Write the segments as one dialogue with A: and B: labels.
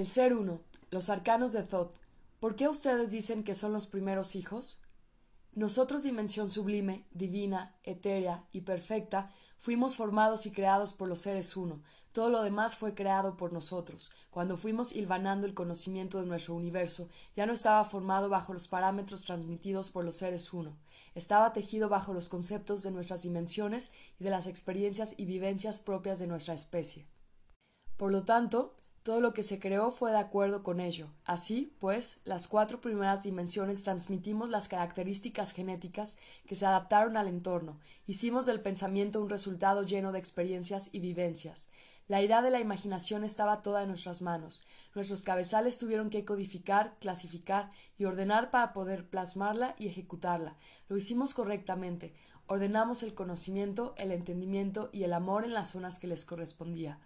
A: El ser uno, los arcanos de Thoth. ¿Por qué ustedes dicen que son los primeros hijos? Nosotros, dimensión sublime, divina, etérea y perfecta, fuimos formados y creados por los seres uno. Todo lo demás fue creado por nosotros. Cuando fuimos hilvanando el conocimiento de nuestro universo, ya no estaba formado bajo los parámetros transmitidos por los seres uno. Estaba tejido bajo los conceptos de nuestras dimensiones y de las experiencias y vivencias propias de nuestra especie. Por lo tanto, todo lo que se creó fue de acuerdo con ello. Así, pues, las cuatro primeras dimensiones transmitimos las características genéticas que se adaptaron al entorno, hicimos del pensamiento un resultado lleno de experiencias y vivencias. La idea de la imaginación estaba toda en nuestras manos. Nuestros cabezales tuvieron que codificar, clasificar y ordenar para poder plasmarla y ejecutarla. Lo hicimos correctamente. Ordenamos el conocimiento, el entendimiento y el amor en las zonas que les correspondía.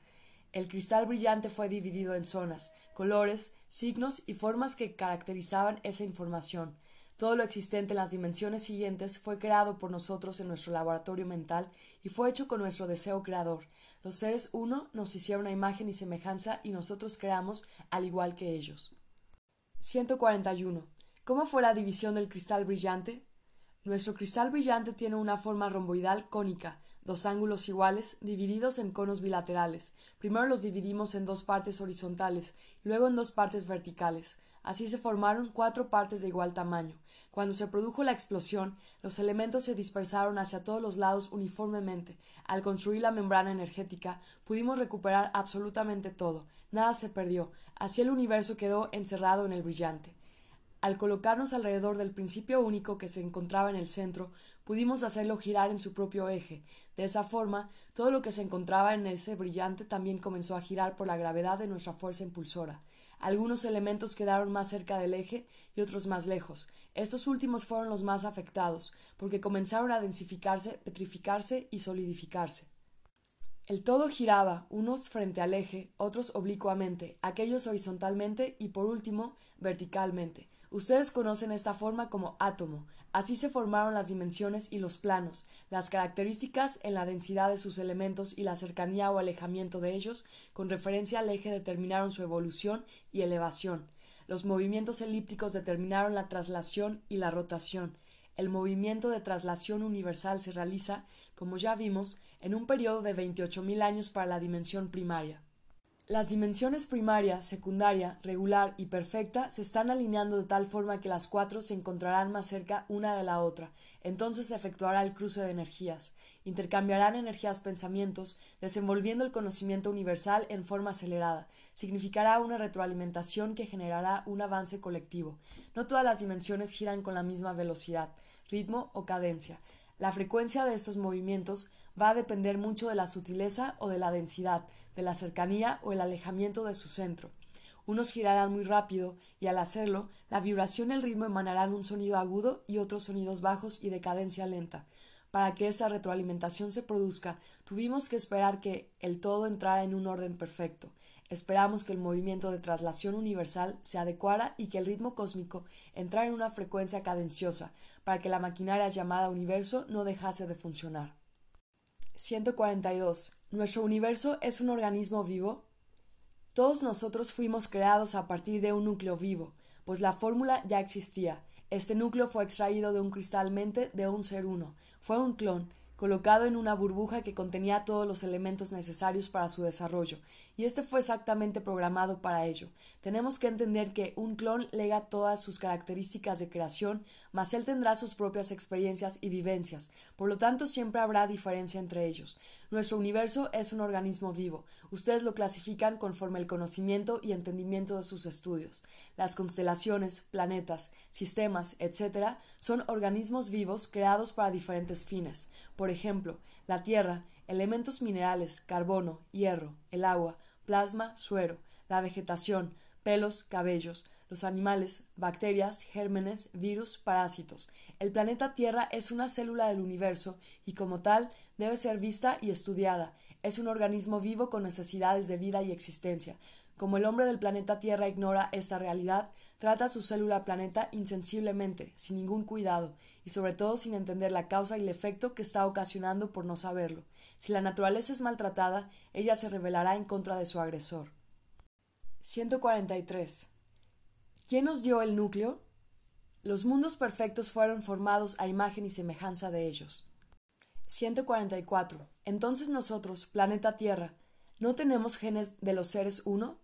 A: El cristal brillante fue dividido en zonas, colores, signos y formas que caracterizaban esa información. Todo lo existente en las dimensiones siguientes fue creado por nosotros en nuestro laboratorio mental y fue hecho con nuestro deseo creador. Los seres uno nos hicieron a imagen y semejanza y nosotros creamos al igual que ellos. 141. ¿Cómo fue la división del cristal brillante? Nuestro cristal brillante tiene una forma romboidal cónica, dos ángulos iguales, divididos en conos bilaterales. Primero los dividimos en dos partes horizontales, luego en dos partes verticales. Así se formaron cuatro partes de igual tamaño. Cuando se produjo la explosión, los elementos se dispersaron hacia todos los lados uniformemente. Al construir la membrana energética, pudimos recuperar absolutamente todo. Nada se perdió. Así el universo quedó encerrado en el brillante. Al colocarnos alrededor del principio único que se encontraba en el centro, pudimos hacerlo girar en su propio eje. De esa forma, todo lo que se encontraba en ese brillante también comenzó a girar por la gravedad de nuestra fuerza impulsora. Algunos elementos quedaron más cerca del eje y otros más lejos. Estos últimos fueron los más afectados, porque comenzaron a densificarse, petrificarse y solidificarse. El todo giraba, unos frente al eje, otros oblicuamente, aquellos horizontalmente y por último verticalmente. Ustedes conocen esta forma como átomo. Así se formaron las dimensiones y los planos. Las características en la densidad de sus elementos y la cercanía o alejamiento de ellos con referencia al eje determinaron su evolución y elevación. Los movimientos elípticos determinaron la traslación y la rotación. El movimiento de traslación universal se realiza, como ya vimos, en un periodo de veintiocho mil años para la dimensión primaria. Las dimensiones primaria, secundaria, regular y perfecta se están alineando de tal forma que las cuatro se encontrarán más cerca una de la otra. Entonces se efectuará el cruce de energías. Intercambiarán energías pensamientos, desenvolviendo el conocimiento universal en forma acelerada. Significará una retroalimentación que generará un avance colectivo. No todas las dimensiones giran con la misma velocidad, ritmo o cadencia. La frecuencia de estos movimientos va a depender mucho de la sutileza o de la densidad, de la cercanía o el alejamiento de su centro. Unos girarán muy rápido y al hacerlo, la vibración y el ritmo emanarán un sonido agudo y otros sonidos bajos y de cadencia lenta. Para que esta retroalimentación se produzca, tuvimos que esperar que el todo entrara en un orden perfecto. Esperamos que el movimiento de traslación universal se adecuara y que el ritmo cósmico entrara en una frecuencia cadenciosa, para que la maquinaria llamada universo no dejase de funcionar. 142. ¿Nuestro universo es un organismo vivo? Todos nosotros fuimos creados a partir de un núcleo vivo, pues la fórmula ya existía. Este núcleo fue extraído de un cristal mente de un ser uno. Fue un clon, colocado en una burbuja que contenía todos los elementos necesarios para su desarrollo, y este fue exactamente programado para ello. Tenemos que entender que un clon lega todas sus características de creación, mas él tendrá sus propias experiencias y vivencias, por lo tanto siempre habrá diferencia entre ellos. Nuestro universo es un organismo vivo. Ustedes lo clasifican conforme el conocimiento y entendimiento de sus estudios. Las constelaciones, planetas, sistemas, etc., son organismos vivos creados para diferentes fines. Ejemplo, la Tierra, elementos minerales, carbono, hierro, el agua, plasma, suero, la vegetación, pelos, cabellos, los animales, bacterias, gérmenes, virus, parásitos. El planeta Tierra es una célula del universo y como tal debe ser vista y estudiada. Es un organismo vivo con necesidades de vida y existencia. Como el hombre del planeta Tierra ignora esta realidad, trata su célula planeta insensiblemente, sin ningún cuidado, y sobre todo sin entender la causa y el efecto que está ocasionando por no saberlo. Si la naturaleza es maltratada, ella se rebelará en contra de su agresor. 143. ¿Quién nos dio el núcleo? Los mundos perfectos fueron formados a imagen y semejanza de ellos. 144. Entonces nosotros, planeta Tierra, ¿no tenemos genes de los seres uno?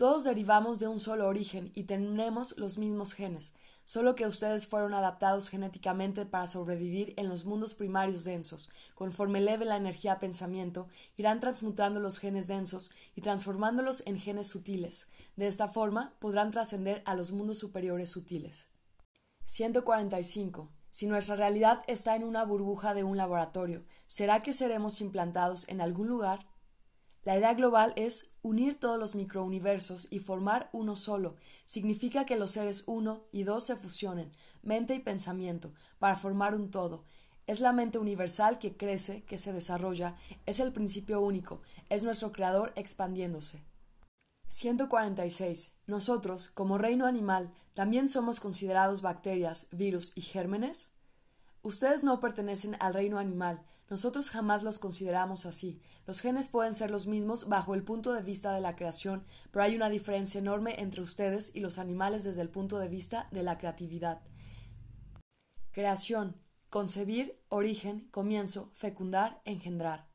A: Todos derivamos de un solo origen y tenemos los mismos genes, solo que ustedes fueron adaptados genéticamente para sobrevivir en los mundos primarios densos. Conforme eleve la energía pensamiento, irán transmutando los genes densos y transformándolos en genes sutiles. De esta forma podrán trascender a los mundos superiores sutiles. 145. Si nuestra realidad está en una burbuja de un laboratorio, ¿será que seremos implantados en algún lugar? La idea global es unir todos los microuniversos y formar uno solo. Significa que los seres uno y dos se fusionen, mente y pensamiento, para formar un todo. Es la mente universal que crece, que se desarrolla, es el principio único, es nuestro creador expandiéndose. 146. Nosotros, como reino animal, también somos considerados bacterias, virus y gérmenes. Ustedes no pertenecen al reino animal, nosotros jamás los consideramos así. Los genes pueden ser los mismos bajo el punto de vista de la creación, pero hay una diferencia enorme entre ustedes y los animales desde el punto de vista de la creatividad. Creación, concebir, origen, comienzo, fecundar, engendrar.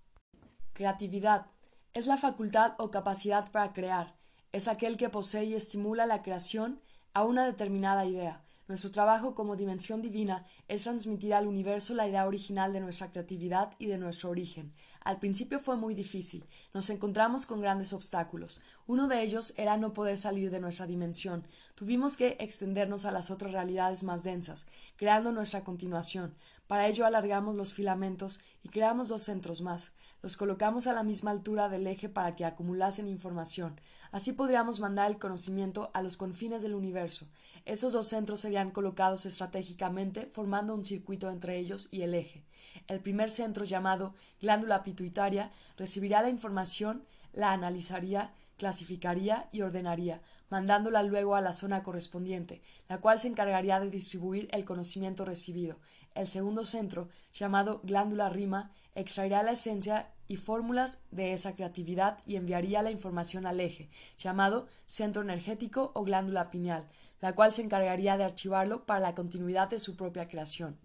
A: Creatividad es la facultad o capacidad para crear, es aquel que posee y estimula la creación a una determinada idea. Nuestro trabajo como dimensión divina es transmitir al universo la idea original de nuestra creatividad y de nuestro origen. Al principio fue muy difícil. Nos encontramos con grandes obstáculos. Uno de ellos era no poder salir de nuestra dimensión. Tuvimos que extendernos a las otras realidades más densas, creando nuestra continuación. Para ello alargamos los filamentos y creamos dos centros más. Los colocamos a la misma altura del eje para que acumulasen información. Así podríamos mandar el conocimiento a los confines del universo. Esos dos centros serían colocados estratégicamente, formando un circuito entre ellos y el eje. El primer centro, llamado glándula pituitaria, recibirá la información, la analizaría, clasificaría y ordenaría, mandándola luego a la zona correspondiente, la cual se encargaría de distribuir el conocimiento recibido. El segundo centro, llamado glándula rima, extraerá la esencia y fórmulas de esa creatividad y enviaría la información al eje, llamado centro energético o glándula pineal, la cual se encargaría de archivarlo para la continuidad de su propia creación.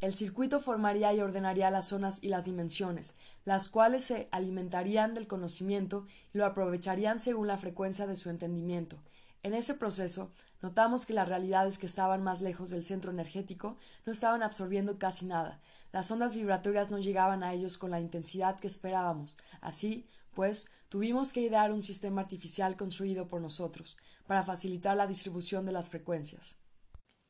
A: El circuito formaría y ordenaría las zonas y las dimensiones, las cuales se alimentarían del conocimiento y lo aprovecharían según la frecuencia de su entendimiento. En ese proceso, notamos que las realidades que estaban más lejos del centro energético no estaban absorbiendo casi nada, las ondas vibratorias no llegaban a ellos con la intensidad que esperábamos. Así, pues, tuvimos que idear un sistema artificial construido por nosotros, para facilitar la distribución de las frecuencias.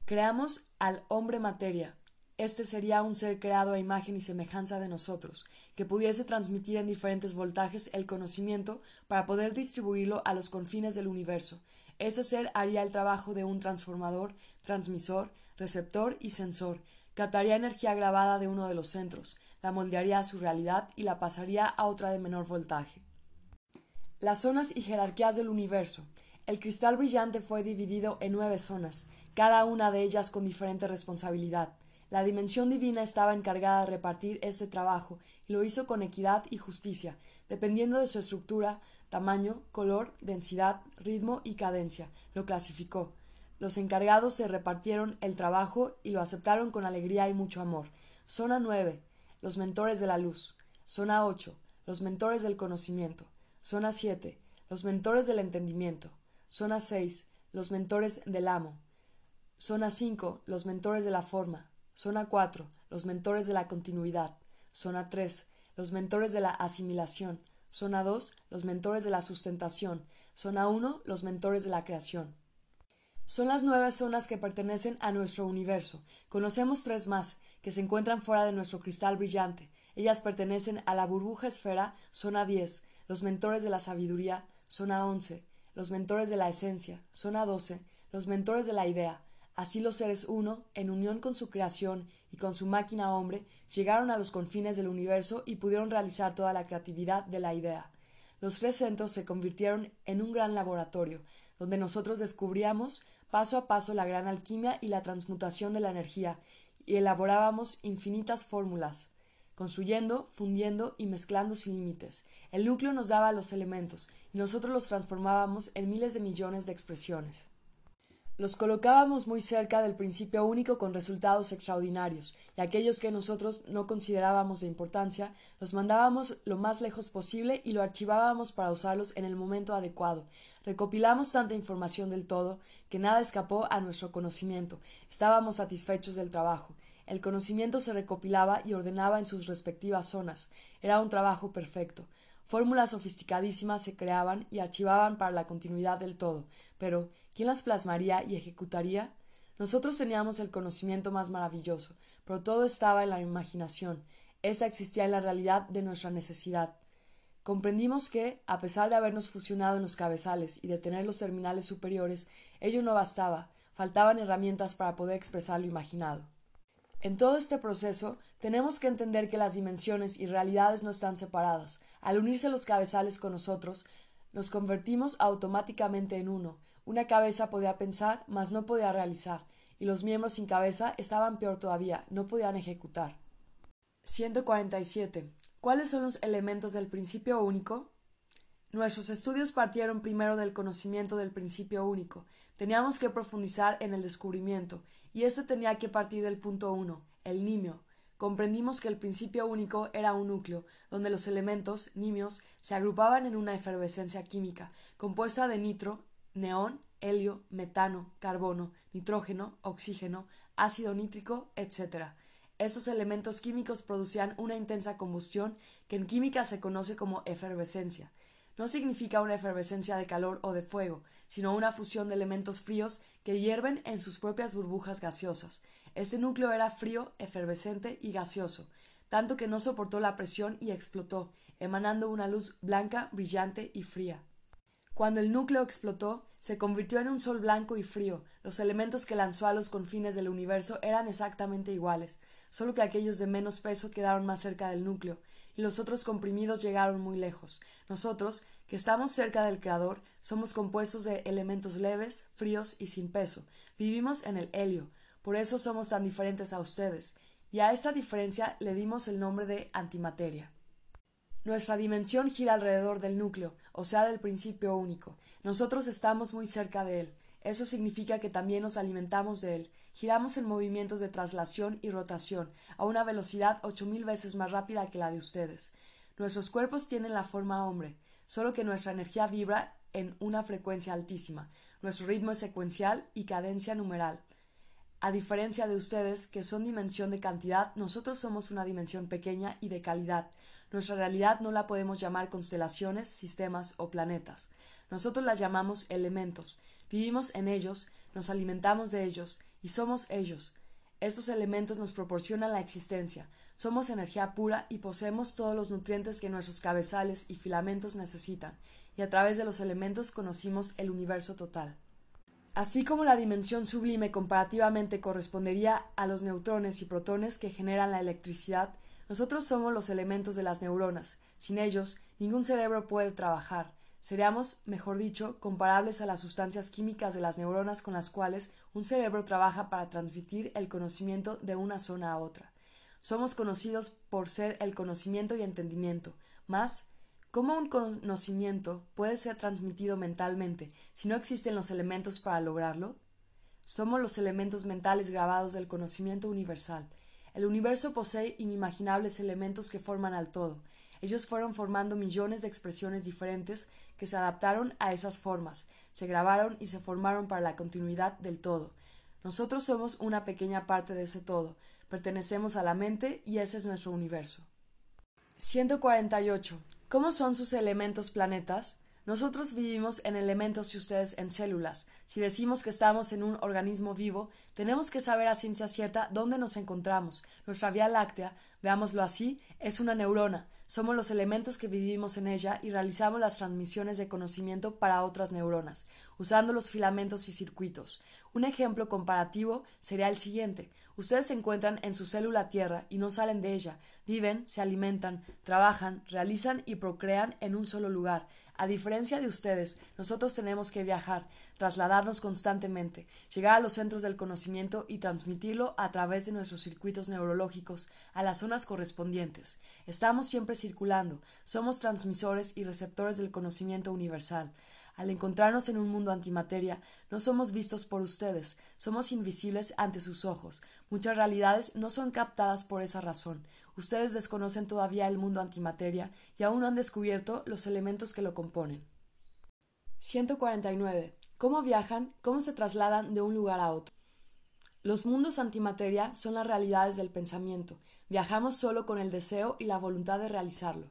A: Creamos al hombre materia. Este sería un ser creado a imagen y semejanza de nosotros, que pudiese transmitir en diferentes voltajes el conocimiento para poder distribuirlo a los confines del universo. Ese ser haría el trabajo de un transformador, transmisor, receptor y sensor, captaría energía grabada de uno de los centros, la moldearía a su realidad y la pasaría a otra de menor voltaje. Las zonas y jerarquías del universo. El cristal brillante fue dividido en nueve zonas, cada una de ellas con diferente responsabilidad. La dimensión divina estaba encargada de repartir este trabajo y lo hizo con equidad y justicia, dependiendo de su estructura, tamaño, color, densidad, ritmo y cadencia. Lo clasificó. Los encargados se repartieron el trabajo y lo aceptaron con alegría y mucho amor. Zona 9. Los mentores de la luz. Zona 8. Los mentores del conocimiento. Zona 7. Los mentores del entendimiento. Zona 6. Los mentores del amo. Zona 5. Los mentores de la forma. Zona 4. Los mentores de la continuidad. Zona 3. Los mentores de la asimilación. Zona 2. Los mentores de la sustentación. Zona 1. Los mentores de la creación. Son las nueve zonas que pertenecen a nuestro universo. Conocemos tres más, que se encuentran fuera de nuestro cristal brillante. Ellas pertenecen a la burbuja esfera, zona 10, los mentores de la sabiduría, zona 11, los mentores de la esencia, zona 12, los mentores de la idea. Así los seres uno, en unión con su creación y con su máquina hombre, llegaron a los confines del universo y pudieron realizar toda la creatividad de la idea. Los tres centros se convirtieron en un gran laboratorio, donde nosotros descubríamos paso a paso la gran alquimia y la transmutación de la energía, y elaborábamos infinitas fórmulas. construyendo, fundiendo y mezclando sin límites. El núcleo nos daba los elementos, y nosotros los transformábamos en miles de millones de expresiones. Los colocábamos muy cerca del principio único con resultados extraordinarios, y aquellos que nosotros no considerábamos de importancia, los mandábamos lo más lejos posible y lo archivábamos para usarlos en el momento adecuado. Recopilamos tanta información del todo que nada escapó a nuestro conocimiento. Estábamos satisfechos del trabajo. El conocimiento se recopilaba y ordenaba en sus respectivas zonas. Era un trabajo perfecto. Fórmulas sofisticadísimas se creaban y archivaban para la continuidad del todo, pero ¿Quién las plasmaría y ejecutaría? Nosotros teníamos el conocimiento más maravilloso, pero todo estaba en la imaginación. Esa existía en la realidad de nuestra necesidad. Comprendimos que, a pesar de habernos fusionado en los cabezales y de tener los terminales superiores, ello no bastaba, faltaban herramientas para poder expresar lo imaginado. En todo este proceso tenemos que entender que las dimensiones y realidades no están separadas. Al unirse los cabezales con nosotros, nos convertimos automáticamente en uno, una cabeza podía pensar, mas no podía realizar, y los miembros sin cabeza estaban peor todavía, no podían ejecutar. 147. ¿Cuáles son los elementos del principio único? Nuestros estudios partieron primero del conocimiento del principio único. Teníamos que profundizar en el descubrimiento, y éste tenía que partir del punto uno, el nimio. Comprendimos que el principio único era un núcleo, donde los elementos, nimios, se agrupaban en una efervescencia química, compuesta de nitro, neón, helio, metano, carbono, nitrógeno, oxígeno, ácido nítrico, etc. Estos elementos químicos producían una intensa combustión que en química se conoce como efervescencia. No significa una efervescencia de calor o de fuego, sino una fusión de elementos fríos que hierven en sus propias burbujas gaseosas. Este núcleo era frío, efervescente y gaseoso, tanto que no soportó la presión y explotó, emanando una luz blanca, brillante y fría. Cuando el núcleo explotó, se convirtió en un sol blanco y frío. Los elementos que lanzó a los confines del universo eran exactamente iguales, solo que aquellos de menos peso quedaron más cerca del núcleo, y los otros comprimidos llegaron muy lejos. Nosotros, que estamos cerca del Creador, somos compuestos de elementos leves, fríos y sin peso. Vivimos en el helio, por eso somos tan diferentes a ustedes, y a esta diferencia le dimos el nombre de antimateria. Nuestra dimensión gira alrededor del núcleo, o sea, del principio único. Nosotros estamos muy cerca de él. Eso significa que también nos alimentamos de él. Giramos en movimientos de traslación y rotación, a una velocidad ocho mil veces más rápida que la de ustedes. Nuestros cuerpos tienen la forma hombre, solo que nuestra energía vibra en una frecuencia altísima. Nuestro ritmo es secuencial y cadencia numeral. A diferencia de ustedes, que son dimensión de cantidad, nosotros somos una dimensión pequeña y de calidad. Nuestra realidad no la podemos llamar constelaciones, sistemas o planetas. Nosotros las llamamos elementos. Vivimos en ellos, nos alimentamos de ellos y somos ellos. Estos elementos nos proporcionan la existencia. Somos energía pura y poseemos todos los nutrientes que nuestros cabezales y filamentos necesitan, y a través de los elementos conocimos el universo total. Así como la dimensión sublime comparativamente correspondería a los neutrones y protones que generan la electricidad, nosotros somos los elementos de las neuronas. Sin ellos, ningún cerebro puede trabajar. Seríamos, mejor dicho, comparables a las sustancias químicas de las neuronas con las cuales un cerebro trabaja para transmitir el conocimiento de una zona a otra. Somos conocidos por ser el conocimiento y entendimiento, más ¿Cómo un conocimiento puede ser transmitido mentalmente si no existen los elementos para lograrlo? Somos los elementos mentales grabados del conocimiento universal, el universo posee inimaginables elementos que forman al todo. Ellos fueron formando millones de expresiones diferentes que se adaptaron a esas formas, se grabaron y se formaron para la continuidad del todo. Nosotros somos una pequeña parte de ese todo, pertenecemos a la mente y ese es nuestro universo. 148. ¿Cómo son sus elementos planetas? Nosotros vivimos en elementos y ustedes en células. Si decimos que estamos en un organismo vivo, tenemos que saber a ciencia cierta dónde nos encontramos. Nuestra Vía Láctea, veámoslo así, es una neurona. Somos los elementos que vivimos en ella y realizamos las transmisiones de conocimiento para otras neuronas, usando los filamentos y circuitos. Un ejemplo comparativo sería el siguiente. Ustedes se encuentran en su célula Tierra y no salen de ella. Viven, se alimentan, trabajan, realizan y procrean en un solo lugar A diferencia de ustedes, nosotros tenemos que viajar, trasladarnos constantemente, llegar a los centros del conocimiento y transmitirlo a través de nuestros circuitos neurológicos a las zonas correspondientes. Estamos siempre circulando, somos transmisores y receptores del conocimiento universal. Al encontrarnos en un mundo antimateria, no somos vistos por ustedes, somos invisibles ante sus ojos. Muchas realidades no son captadas por esa razón. Ustedes desconocen todavía el mundo antimateria y aún no han descubierto los elementos que lo componen. 149. ¿Cómo viajan? ¿Cómo se trasladan de un lugar a otro? Los mundos antimateria son las realidades del pensamiento. Viajamos solo con el deseo y la voluntad de realizarlo.